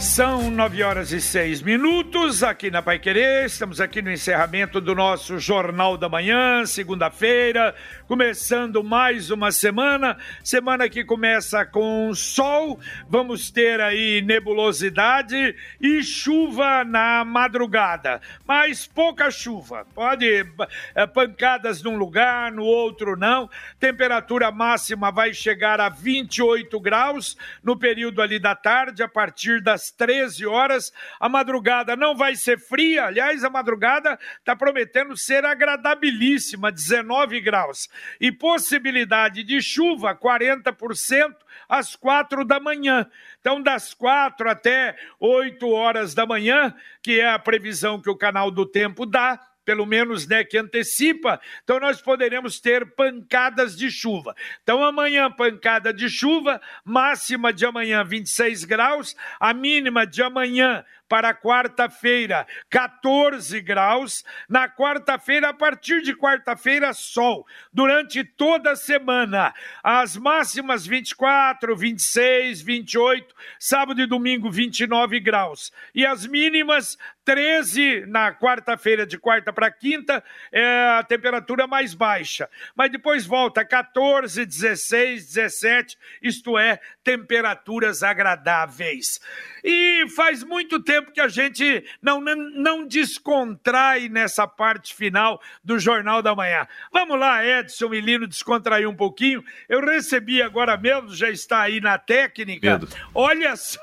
São nove horas e seis minutos aqui na Pai Querer. Estamos aqui no encerramento do nosso Jornal da Manhã, segunda-feira, começando mais uma semana. Semana que começa com sol, vamos ter aí nebulosidade e chuva na madrugada, mas pouca chuva. Pode é, pancadas num lugar, no outro não. Temperatura máxima vai chegar a 28 graus no período ali da tarde, a partir das 13 horas. A madrugada não vai ser fria, aliás, a madrugada está prometendo ser agradabilíssima, 19 graus. E possibilidade de chuva, 40% às quatro da manhã. Então, das quatro até oito horas da manhã, que é a previsão que o canal do tempo dá, pelo menos, né, que antecipa, então nós poderemos ter pancadas de chuva. Então amanhã pancada de chuva, máxima de amanhã 26 graus, a mínima de amanhã para quarta-feira, 14 graus. Na quarta-feira, a partir de quarta-feira, sol. Durante toda a semana, as máximas 24, 26, 28, sábado e domingo 29 graus. E as mínimas 13 na quarta-feira, de quarta para quinta, é a temperatura mais baixa. Mas depois volta 14, 16, 17, isto é, temperaturas agradáveis. E faz muito tempo que a gente não, não descontrai nessa parte final do Jornal da Manhã. Vamos lá, Edson e Lino, descontrair um pouquinho. Eu recebi agora mesmo, já está aí na técnica. Pedro. Olha só,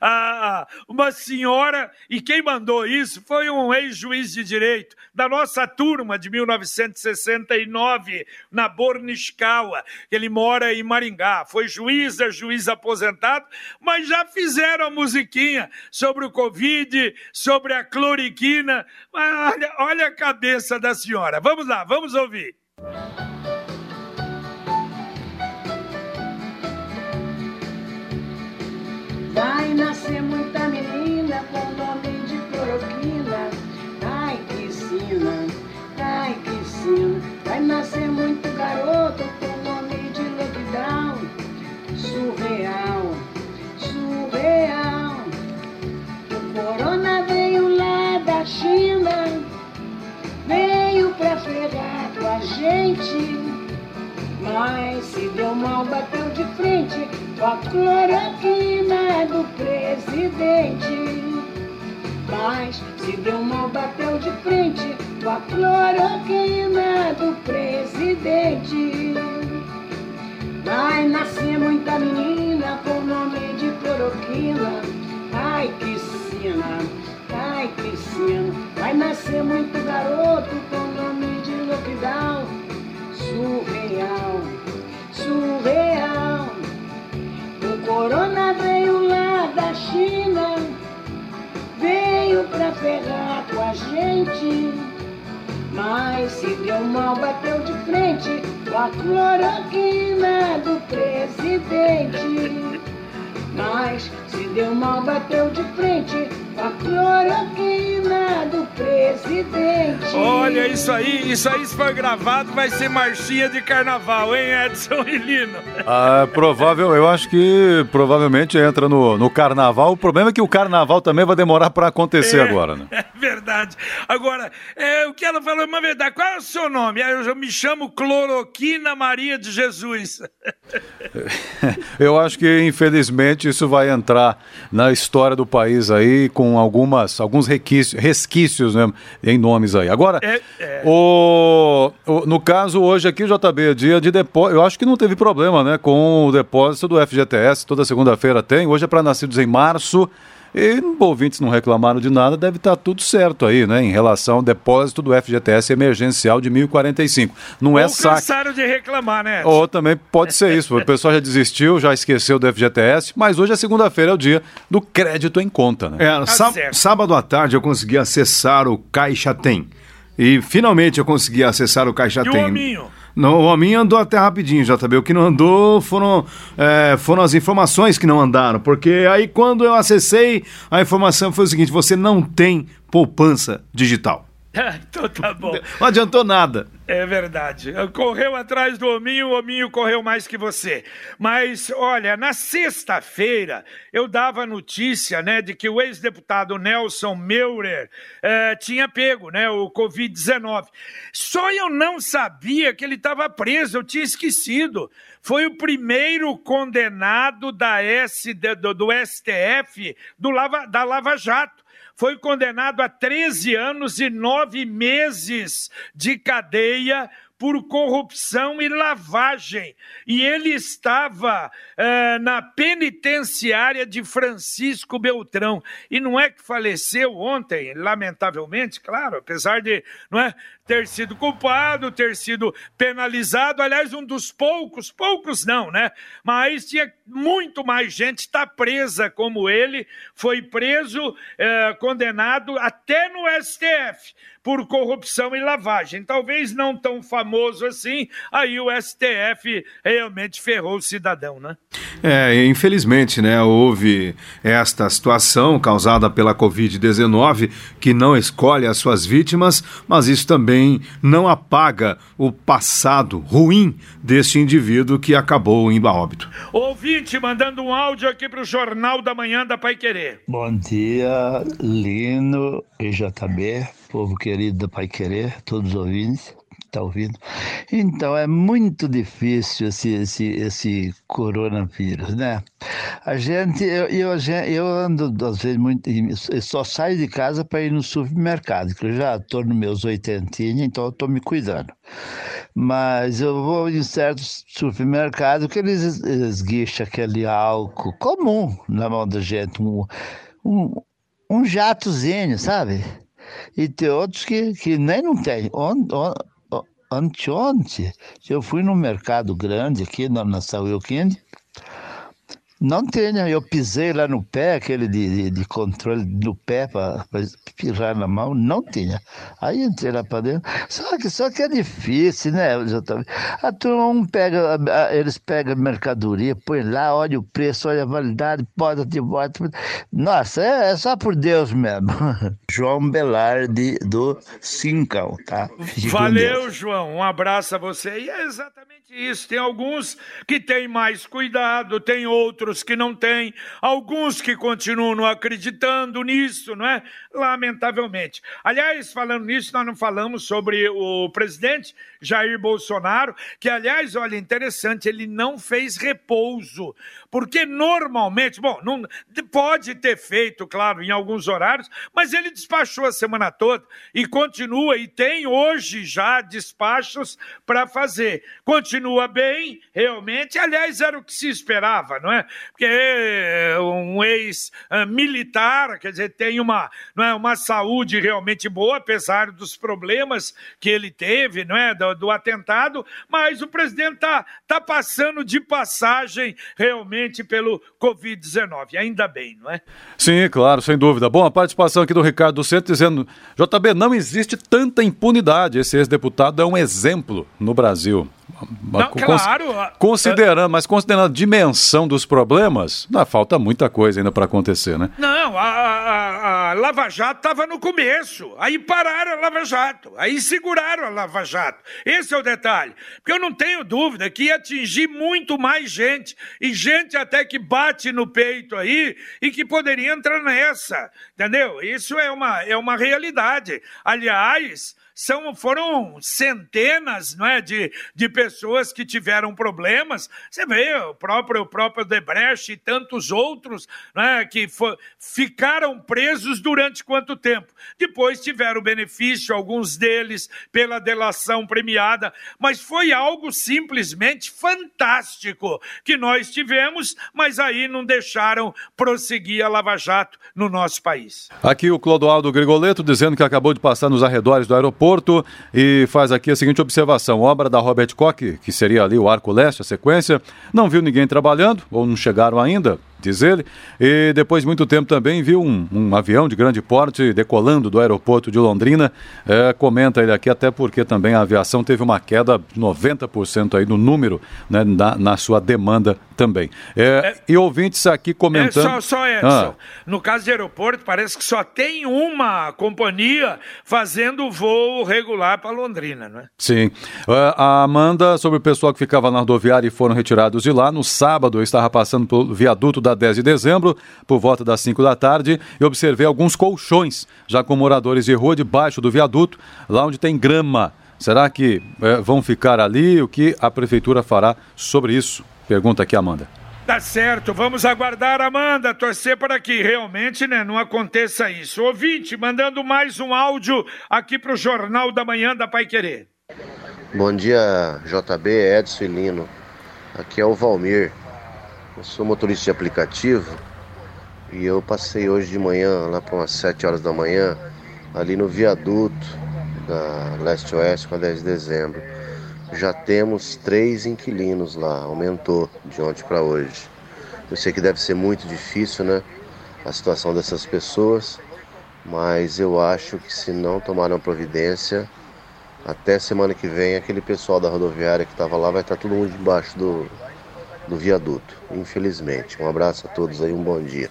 a, uma senhora, e quem mandou isso foi um ex-juiz de direito da nossa turma de 1969, na Borniscaua. Ele mora em Maringá. Foi juiz, é juiz aposentado, mas já fizeram a musiquinha sobre o Covid, sobre a cloriquina. Olha, olha a cabeça da senhora. Vamos lá, vamos ouvir. Vai nascer muita menina com nome de cloroquina. Ai, que sina, ai, que sina. Vai nascer muito garoto com China, veio pra ferrar com a gente. Mas se deu mal, bateu de frente com a cloroquina do presidente. Mas se deu mal, bateu de frente com a cloroquina do presidente. Vai nascer muita menina com nome de cloroquina. Ai, que sina, ai, que sina. Vai nascer muito garoto com nome de lockdown. Surreal, surreal. O corona veio lá da China. Veio pra ferrar com a gente. Mas se deu mal, bateu de frente com a cloroquina do presidente. Mas se deu mal, bateu de frente com a cloroquina do presidente. Olha, isso aí, isso aí se for gravado vai ser marchinha de carnaval, hein, Edson e Lino? Ah, provável, eu acho que provavelmente entra no, no carnaval. O problema é que o carnaval também vai demorar para acontecer é, agora, né? É verdade. Agora, é, o que ela falou é uma verdade. Qual é o seu nome? Eu me chamo Cloroquina Maria de Jesus. eu acho que, infelizmente, isso vai entrar na história do país aí com algumas, alguns requisitos, resquícios né, em nomes aí. Agora, é, é. O, o, no caso, hoje aqui, o JB, é dia de depósito. Eu acho que não teve problema né, com o depósito do FGTS, toda segunda-feira tem. Hoje é para nascidos em março E ouvintes não reclamaram de nada, deve estar tá tudo certo aí, né? Em relação ao depósito do FGTS emergencial de 1045. Não é Ou saque. cansaram de reclamar, né? Ou também pode ser isso. O pessoal já desistiu, já esqueceu do FGTS, mas hoje é segunda-feira, é o dia do crédito em conta, né? É, tá sábado à tarde eu consegui acessar o Caixa Tem. E finalmente eu consegui acessar o Caixa e Tem. O hominho? Não, o hominho andou até rapidinho, JB. O que não andou foram, é, foram as informações que não andaram. Porque aí quando eu acessei, a informação foi o seguinte: você não tem poupança digital. então tá bom. Não adiantou nada. É verdade. Correu atrás do hominho, o hominho correu mais que você. Mas, olha, na sexta-feira eu dava notícia, né, de que o ex-deputado Nelson Meurer eh, tinha pego, né, o Covid-19. Só eu não sabia que ele estava preso, eu tinha esquecido. Foi o primeiro condenado da S, do, do STF do Lava, da Lava Jato foi condenado a 13 anos e 9 meses de cadeia por corrupção e lavagem. E ele estava uh, na penitenciária de Francisco Beltrão. E não é que faleceu ontem, lamentavelmente, claro, apesar de não é, ter sido culpado, ter sido penalizado. Aliás, um dos poucos, poucos não, né? Mas tinha muito mais gente está presa como ele, foi preso, uh, condenado até no STF por corrupção e lavagem. Talvez não tão famoso assim, aí o STF realmente ferrou o cidadão, né? É, infelizmente, né, houve esta situação causada pela Covid-19 que não escolhe as suas vítimas, mas isso também não apaga o passado ruim deste indivíduo que acabou indo a óbito. Ouvinte, mandando um áudio aqui para o Jornal da Manhã da Pai Querer. Bom dia, Lino e JB povo querido da Pai Querer, todos os ouvintes está ouvindo. Então, é muito difícil esse, esse, esse coronavírus, né? A gente, eu, eu, eu ando, às vezes, muito, eu só saio de casa para ir no supermercado, que eu já estou nos meus oitentinhos, então estou me cuidando. Mas eu vou em certos supermercados que eles esguicham aquele álcool comum na mão da gente, um, um, um jatozinho, sabe? E tem outros que, que nem não tem. Anteontem, eu fui no mercado grande aqui na, na Euquinde, não tenho, eu pisei lá no pé, aquele de, de, de controle do pé para pisar na mão, não tinha. Aí entrei lá para dentro. Só que, só que é difícil, né, A turma um pega, eles pegam mercadoria, põe lá, olha o preço, olha a validade, bota de volta. Nossa, é, é só por Deus mesmo. João Belardi do Cincão, tá? Valeu, João. Um abraço a você. E é exatamente isso. Tem alguns que têm mais cuidado, tem outros que não têm, alguns que continuam acreditando nisso, não é? Lamentavelmente. Aliás, falando nisso, nós não falamos sobre o presidente Jair Bolsonaro, que, aliás, olha, interessante, ele não fez repouso, porque normalmente, bom, não, pode ter feito, claro, em alguns horários, mas ele despachou a semana toda e continua, e tem hoje já despachos para fazer. Continua bem, realmente. Aliás, era o que se esperava, não é? Porque é um ex-militar, quer dizer, tem uma, não é, uma saúde realmente boa, apesar dos problemas que ele teve, não é? Do, do atentado, mas o presidente está tá passando de passagem realmente pelo Covid-19. Ainda bem, não é? Sim, claro, sem dúvida. Bom, a participação aqui do Ricardo Centro dizendo: JB, não existe tanta impunidade. Esse ex-deputado é um exemplo no Brasil. Não, claro. Considerando, mas considerando a dimensão dos problemas, não, falta muita coisa ainda para acontecer, né? Não, a, a, a Lava Jato estava no começo, aí pararam a Lava Jato, aí seguraram a Lava Jato. Esse é o detalhe. Porque eu não tenho dúvida que ia atingir muito mais gente, e gente até que bate no peito aí e que poderia entrar nessa, entendeu? Isso é uma, é uma realidade. Aliás, são, foram centenas não é, de, de pessoas que tiveram problemas. Você vê o próprio, o próprio Debrecht e tantos outros é, que for, ficaram presos durante quanto tempo? Depois tiveram benefício, alguns deles, pela delação premiada, mas foi algo simplesmente fantástico que nós tivemos, mas aí não deixaram prosseguir a Lava Jato no nosso país. Aqui o Clodoaldo Grigoleto dizendo que acabou de passar nos arredores do aeroporto e faz aqui a seguinte observação: obra da Robert Koch, que seria ali o Arco Leste, a sequência, não viu ninguém trabalhando, ou não chegaram ainda, diz ele. E depois de muito tempo também viu um, um avião de grande porte decolando do aeroporto de Londrina. É, comenta ele aqui, até porque também a aviação teve uma queda de 90% aí no número, né, na, na sua demanda também. É, é, e ouvintes aqui comentando. É, só, só Edson, ah. no caso de aeroporto, parece que só tem uma companhia fazendo voo regular para Londrina, não é? Sim. É, a Amanda, sobre o pessoal que ficava na rodoviária e foram retirados de lá, no sábado eu estava passando pelo viaduto da 10 de dezembro, por volta das 5 da tarde, e observei alguns colchões, já com moradores de rua debaixo do viaduto, lá onde tem grama. Será que é, vão ficar ali? O que a prefeitura fará sobre isso? Pergunta aqui, Amanda. Tá certo, vamos aguardar, Amanda, torcer para que realmente né, não aconteça isso. Ouvinte, mandando mais um áudio aqui para o Jornal da Manhã da Pai Querer. Bom dia, JB, Edson e Lino. Aqui é o Valmir. Eu sou motorista de aplicativo e eu passei hoje de manhã, lá para umas 7 horas da manhã, ali no viaduto da Leste-Oeste com a 10 de dezembro. Já temos três inquilinos lá, aumentou de ontem para hoje. Eu sei que deve ser muito difícil, né? A situação dessas pessoas, mas eu acho que se não tomarem providência, até semana que vem, aquele pessoal da rodoviária que estava lá vai estar todo mundo debaixo do, do viaduto, infelizmente. Um abraço a todos aí, um bom dia.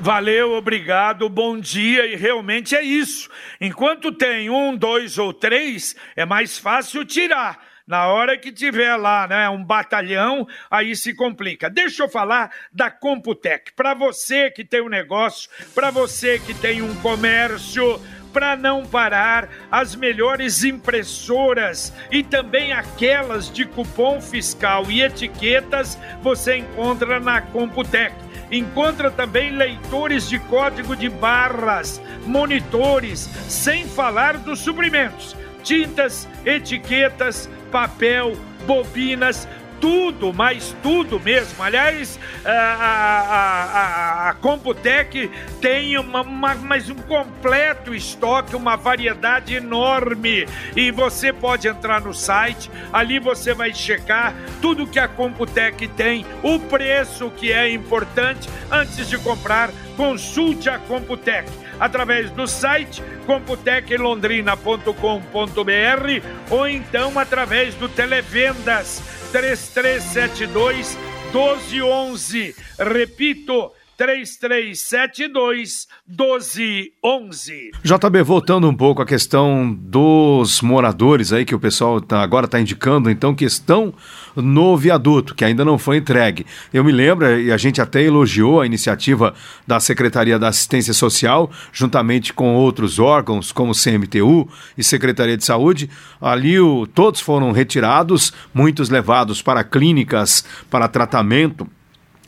Valeu, obrigado, bom dia. E realmente é isso. Enquanto tem um, dois ou três, é mais fácil tirar. Na hora que tiver lá, né, um batalhão, aí se complica. Deixa eu falar da Computec. Para você que tem um negócio, para você que tem um comércio, para não parar, as melhores impressoras e também aquelas de cupom fiscal e etiquetas você encontra na Computec. Encontra também leitores de código de barras, monitores, sem falar dos suprimentos, tintas, etiquetas, papel, bobinas, tudo, mas tudo mesmo. Aliás, a, a, a, a Computec tem uma, uma, mais um completo estoque, uma variedade enorme. E você pode entrar no site, ali você vai checar tudo que a Computec tem, o preço que é importante antes de comprar. Consulte a Computec através do site computeclondrina.com.br ou então através do Televendas 3372 1211. Repito, 3372 1211. JB, voltando um pouco à questão dos moradores aí que o pessoal tá, agora está indicando, então, que estão no viaduto, que ainda não foi entregue. Eu me lembro, e a gente até elogiou a iniciativa da Secretaria da Assistência Social, juntamente com outros órgãos, como CMTU e Secretaria de Saúde. Ali o, todos foram retirados, muitos levados para clínicas para tratamento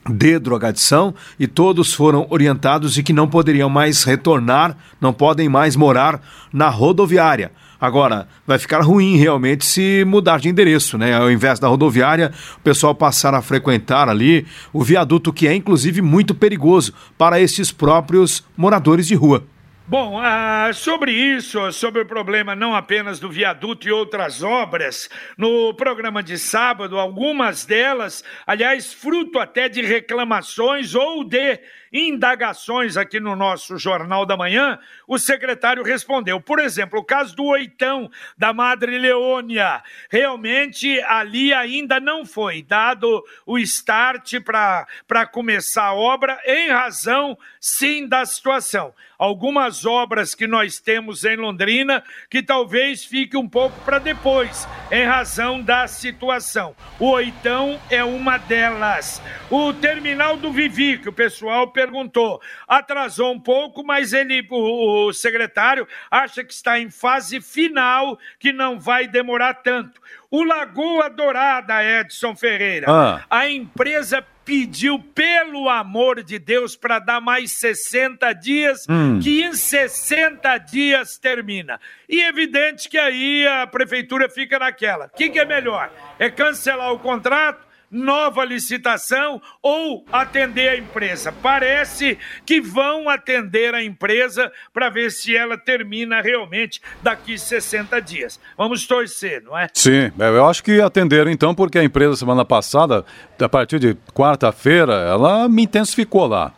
de drogadição e todos foram orientados de que não poderiam mais retornar, não podem mais morar na rodoviária. Agora, vai ficar ruim realmente se mudar de endereço, né? Ao invés da rodoviária, o pessoal passar a frequentar ali o viaduto, que é inclusive muito perigoso para estes próprios moradores de rua. Bom, ah, sobre isso, sobre o problema não apenas do viaduto e outras obras, no programa de sábado, algumas delas, aliás, fruto até de reclamações ou de indagações aqui no nosso Jornal da Manhã, o secretário respondeu. Por exemplo, o caso do Oitão, da Madre Leônia. Realmente ali ainda não foi dado o start para começar a obra, em razão, sim, da situação. Algumas obras que nós temos em Londrina que talvez fique um pouco para depois, em razão da situação. O Oitão é uma delas. O terminal do Vivi, que o pessoal perguntou. Atrasou um pouco, mas ele, o, o secretário, acha que está em fase final, que não vai demorar tanto. O Lagoa Dourada, Edson Ferreira. Ah. A empresa pediu, pelo amor de Deus, para dar mais 60 dias, hum. que em 60 dias termina. E evidente que aí a prefeitura fica naquela. O que, que é melhor? É cancelar o contrato? Nova licitação ou atender a empresa. Parece que vão atender a empresa para ver se ela termina realmente daqui 60 dias. Vamos torcer, não é? Sim, é, eu acho que atenderam então, porque a empresa semana passada, a partir de quarta-feira, ela me intensificou lá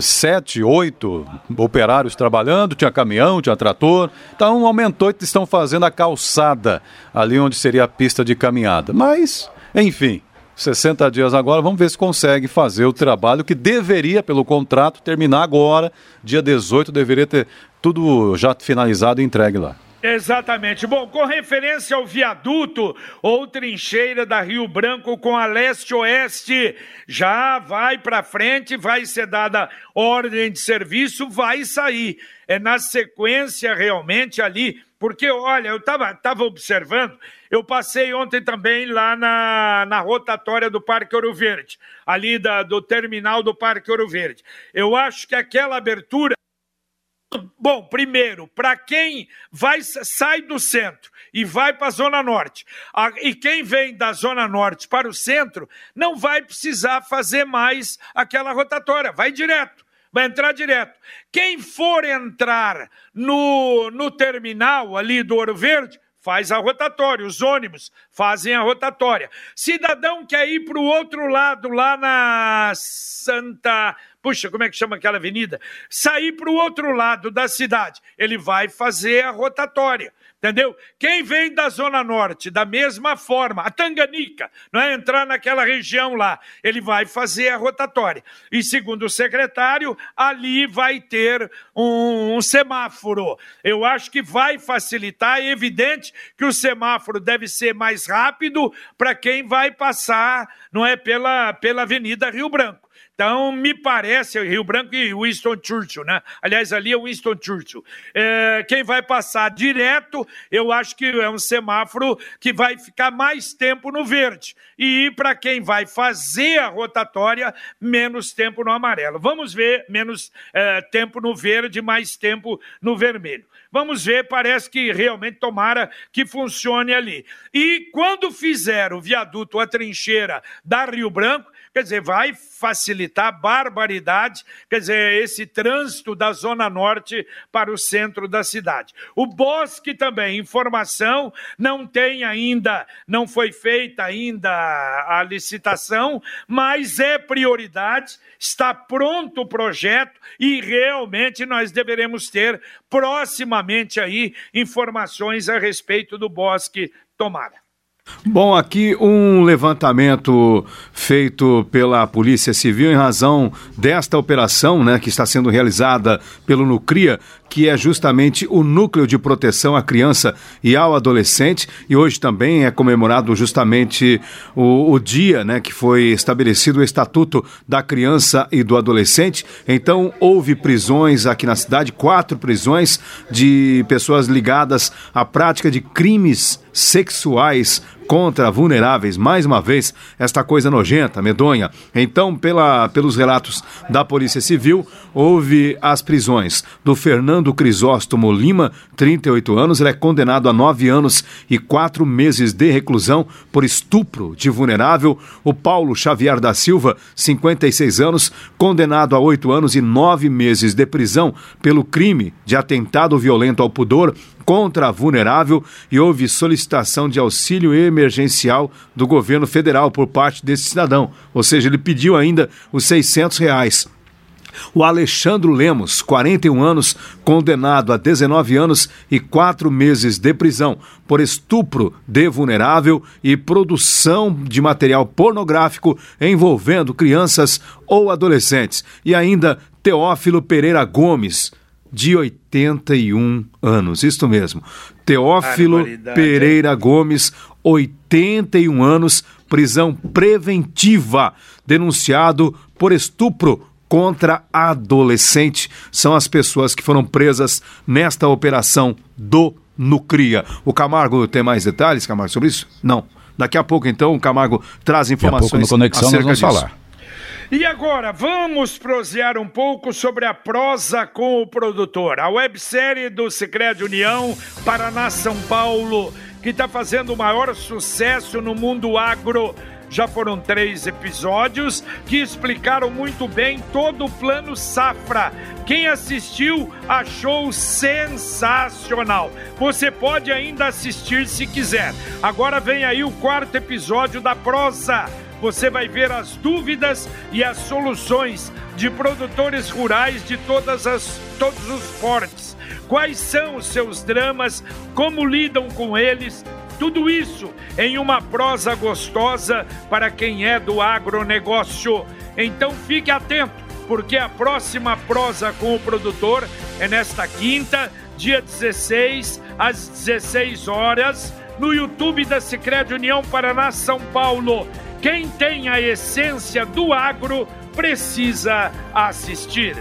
sete, oito operários trabalhando, tinha caminhão, tinha trator. Então aumentou e estão fazendo a calçada ali onde seria a pista de caminhada. Mas, enfim, 60 dias agora, vamos ver se consegue fazer o trabalho que deveria, pelo contrato, terminar agora, dia 18, deveria ter tudo já finalizado e entregue lá. Exatamente. Bom, com referência ao viaduto ou trincheira da Rio Branco com a leste-oeste, já vai para frente, vai ser dada ordem de serviço, vai sair. É na sequência realmente ali porque, olha, eu estava tava observando, eu passei ontem também lá na, na rotatória do Parque Ouro Verde, ali da, do terminal do Parque Ouro Verde. Eu acho que aquela abertura. Bom, primeiro, para quem vai sai do centro e vai para a Zona Norte, a, e quem vem da Zona Norte para o centro, não vai precisar fazer mais aquela rotatória, vai direto vai entrar direto. Quem for entrar no, no terminal ali do Ouro Verde, faz a rotatória, os ônibus fazem a rotatória. Cidadão quer ir para o outro lado, lá na Santa. Puxa, como é que chama aquela avenida? Sair para o outro lado da cidade, ele vai fazer a rotatória entendeu? Quem vem da Zona Norte, da mesma forma, a Tanganica, não é entrar naquela região lá, ele vai fazer a rotatória. E segundo o secretário, ali vai ter um, um semáforo. Eu acho que vai facilitar, é evidente que o semáforo deve ser mais rápido para quem vai passar, não é, pela, pela Avenida Rio Branco. Então, me parece, Rio Branco e Winston Churchill, né? Aliás, ali é Winston Churchill. É, quem vai passar direto, eu acho que é um semáforo que vai ficar mais tempo no verde. E para quem vai fazer a rotatória, menos tempo no amarelo. Vamos ver, menos é, tempo no verde, mais tempo no vermelho. Vamos ver, parece que realmente tomara que funcione ali. E quando fizer o viaduto, a trincheira da Rio Branco, Quer dizer, vai facilitar barbaridade, quer dizer, esse trânsito da Zona Norte para o centro da cidade. O Bosque também, informação, não tem ainda, não foi feita ainda a licitação, mas é prioridade, está pronto o projeto e realmente nós deveremos ter proximamente aí informações a respeito do Bosque Tomara. Bom, aqui um levantamento feito pela Polícia Civil em razão desta operação, né, que está sendo realizada pelo Nucria, que é justamente o núcleo de proteção à criança e ao adolescente, e hoje também é comemorado justamente o, o dia, né, que foi estabelecido o Estatuto da Criança e do Adolescente. Então, houve prisões aqui na cidade, quatro prisões de pessoas ligadas à prática de crimes sexuais contra vulneráveis, mais uma vez, esta coisa nojenta, medonha. Então, pela, pelos relatos da Polícia Civil, houve as prisões do Fernando Crisóstomo Lima, 38 anos, ele é condenado a nove anos e quatro meses de reclusão por estupro de vulnerável. O Paulo Xavier da Silva, 56 anos, condenado a oito anos e nove meses de prisão pelo crime de atentado violento ao pudor contra a vulnerável e houve solicitação de auxílio emergencial do governo federal por parte desse cidadão. Ou seja, ele pediu ainda os 600 reais. O Alexandro Lemos, 41 anos, condenado a 19 anos e 4 meses de prisão por estupro de vulnerável e produção de material pornográfico envolvendo crianças ou adolescentes. E ainda Teófilo Pereira Gomes, de 81 anos. Isto mesmo. Teófilo Pereira Gomes, 81 anos, prisão preventiva, denunciado por estupro contra adolescente são as pessoas que foram presas nesta operação do Nucria. O Camargo tem mais detalhes, Camargo, sobre isso? Não. Daqui a pouco, então, o Camargo traz informações. Daqui a pouco no Conexão nós vamos disso. falar. E agora, vamos prosear um pouco sobre a prosa com o produtor. A websérie do Secret União, Paraná, São Paulo, que está fazendo o maior sucesso no mundo agro. Já foram três episódios que explicaram muito bem todo o plano Safra. Quem assistiu achou sensacional. Você pode ainda assistir se quiser. Agora vem aí o quarto episódio da prosa você vai ver as dúvidas e as soluções de produtores rurais de todas as, todos os portes. Quais são os seus dramas, como lidam com eles, tudo isso em uma prosa gostosa para quem é do agronegócio. Então fique atento, porque a próxima prosa com o produtor é nesta quinta, dia 16, às 16 horas, no YouTube da Sicredi União Paraná São Paulo. Quem tem a essência do agro precisa assistir.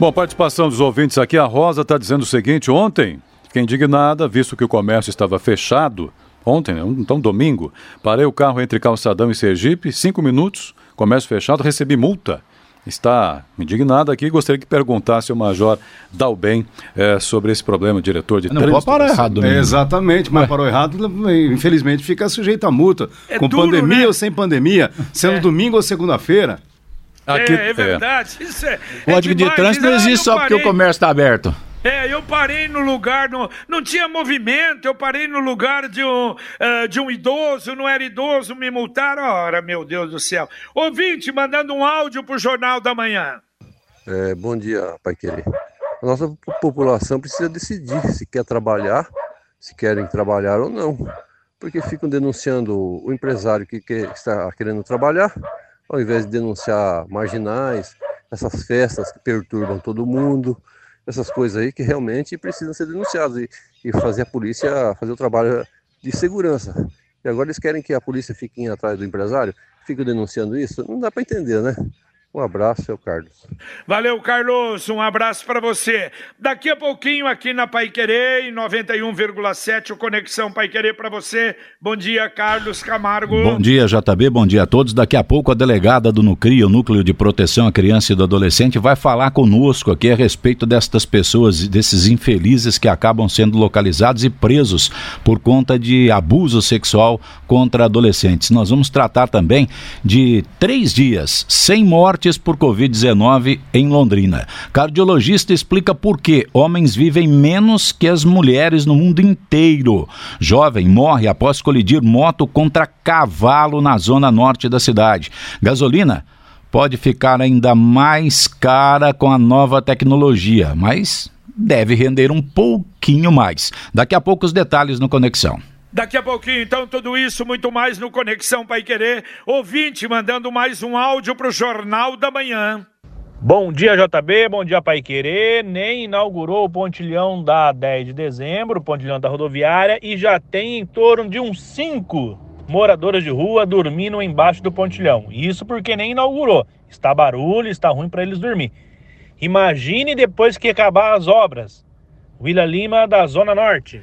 Bom, participação dos ouvintes aqui. A Rosa está dizendo o seguinte: ontem, fiquei indignada, visto que o comércio estava fechado. Ontem, né? então domingo, parei o carro entre Calçadão e Sergipe, cinco minutos, comércio fechado, recebi multa está indignado aqui. Gostaria que perguntasse ao Major Dalben é, sobre esse problema, diretor de não trânsito. Não parar errado. É, exatamente, mas Ué. parou errado, infelizmente fica sujeito a multa. É com duro, pandemia né? ou sem pandemia, sendo é. domingo ou segunda-feira. Aqui, é, é verdade. Isso é, Código de trânsito não existe só porque o comércio está aberto. É, eu parei no lugar, no, não tinha movimento, eu parei no lugar de um, uh, de um idoso, não era idoso, me multaram. Ora, meu Deus do céu. Ouvinte, mandando um áudio pro Jornal da Manhã. É, bom dia, Pai Querer. A nossa população precisa decidir se quer trabalhar, se querem trabalhar ou não. Porque ficam denunciando o empresário que, que está querendo trabalhar, ao invés de denunciar marginais, essas festas que perturbam todo mundo essas coisas aí que realmente precisam ser denunciadas e, e fazer a polícia fazer o trabalho de segurança. E agora eles querem que a polícia fique atrás do empresário, fique denunciando isso? Não dá para entender, né? Um abraço, é o Carlos. Valeu, Carlos. Um abraço para você. Daqui a pouquinho aqui na Pai Querer, em 91,7, o Conexão Pai Querer para você. Bom dia, Carlos Camargo. Bom dia, JB. Bom dia a todos. Daqui a pouco a delegada do NUCRI, o Núcleo de Proteção à Criança e do Adolescente, vai falar conosco aqui a respeito destas pessoas, desses infelizes que acabam sendo localizados e presos por conta de abuso sexual contra adolescentes. Nós vamos tratar também de três dias sem morte mortes por Covid-19 em Londrina. Cardiologista explica por que homens vivem menos que as mulheres no mundo inteiro. Jovem morre após colidir moto contra cavalo na zona norte da cidade. Gasolina pode ficar ainda mais cara com a nova tecnologia, mas deve render um pouquinho mais. Daqui a pouco os detalhes no Conexão. Daqui a pouquinho, então, tudo isso, muito mais no Conexão Pai Querer. Ouvinte mandando mais um áudio para o Jornal da Manhã. Bom dia, JB. Bom dia, Pai Querer. Nem inaugurou o pontilhão da 10 de dezembro, o pontilhão da rodoviária, e já tem em torno de uns 5 moradores de rua dormindo embaixo do pontilhão. Isso porque nem inaugurou. Está barulho, está ruim para eles dormir. Imagine depois que acabar as obras. Willa Lima, da Zona Norte.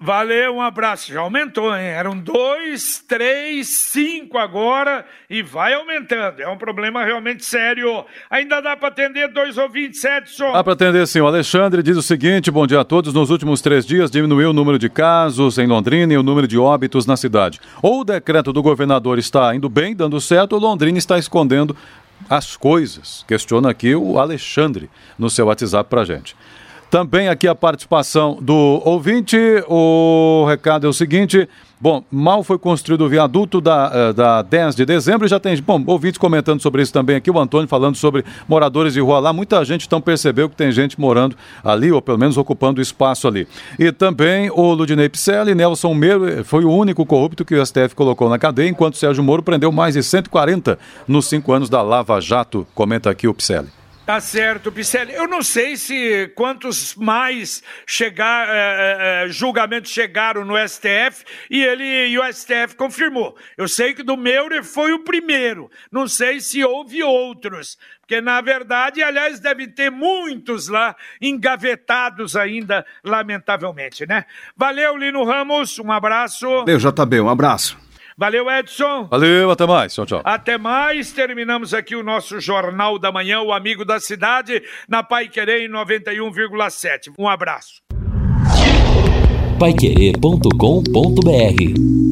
Valeu, um abraço. Já aumentou, hein? Eram dois, três, cinco agora e vai aumentando. É um problema realmente sério. Ainda dá para atender dois ouvintes, Edson? Dá para atender sim. O Alexandre diz o seguinte: bom dia a todos. Nos últimos três dias diminuiu o número de casos em Londrina e o número de óbitos na cidade. Ou o decreto do governador está indo bem, dando certo, ou Londrina está escondendo as coisas. Questiona aqui o Alexandre no seu WhatsApp para gente. Também aqui a participação do ouvinte. O recado é o seguinte: bom, mal foi construído o viaduto da, eh, da 10 de dezembro e já tem, bom, ouvintes comentando sobre isso também aqui. O Antônio falando sobre moradores de rua lá. Muita gente então percebeu que tem gente morando ali, ou pelo menos ocupando espaço ali. E também o Ludinei Picelli, Nelson Meiro, eh, foi o único corrupto que o STF colocou na cadeia, enquanto Sérgio Moro prendeu mais de 140 nos cinco anos da Lava Jato. Comenta aqui o Picelli. Tá certo, Picelli. Eu não sei se quantos mais chegar, é, é, julgamentos chegaram no STF e ele e o STF confirmou. Eu sei que do Meurer foi o primeiro. Não sei se houve outros. Porque, na verdade, aliás, deve ter muitos lá engavetados ainda, lamentavelmente, né? Valeu, Lino Ramos. Um abraço. Valeu, JB. Um abraço. Valeu, Edson. Valeu, até mais. Tchau, tchau. Até mais. Terminamos aqui o nosso Jornal da Manhã, o Amigo da Cidade, na Pai Querer 91,7. Um abraço. Paiquerê.com.br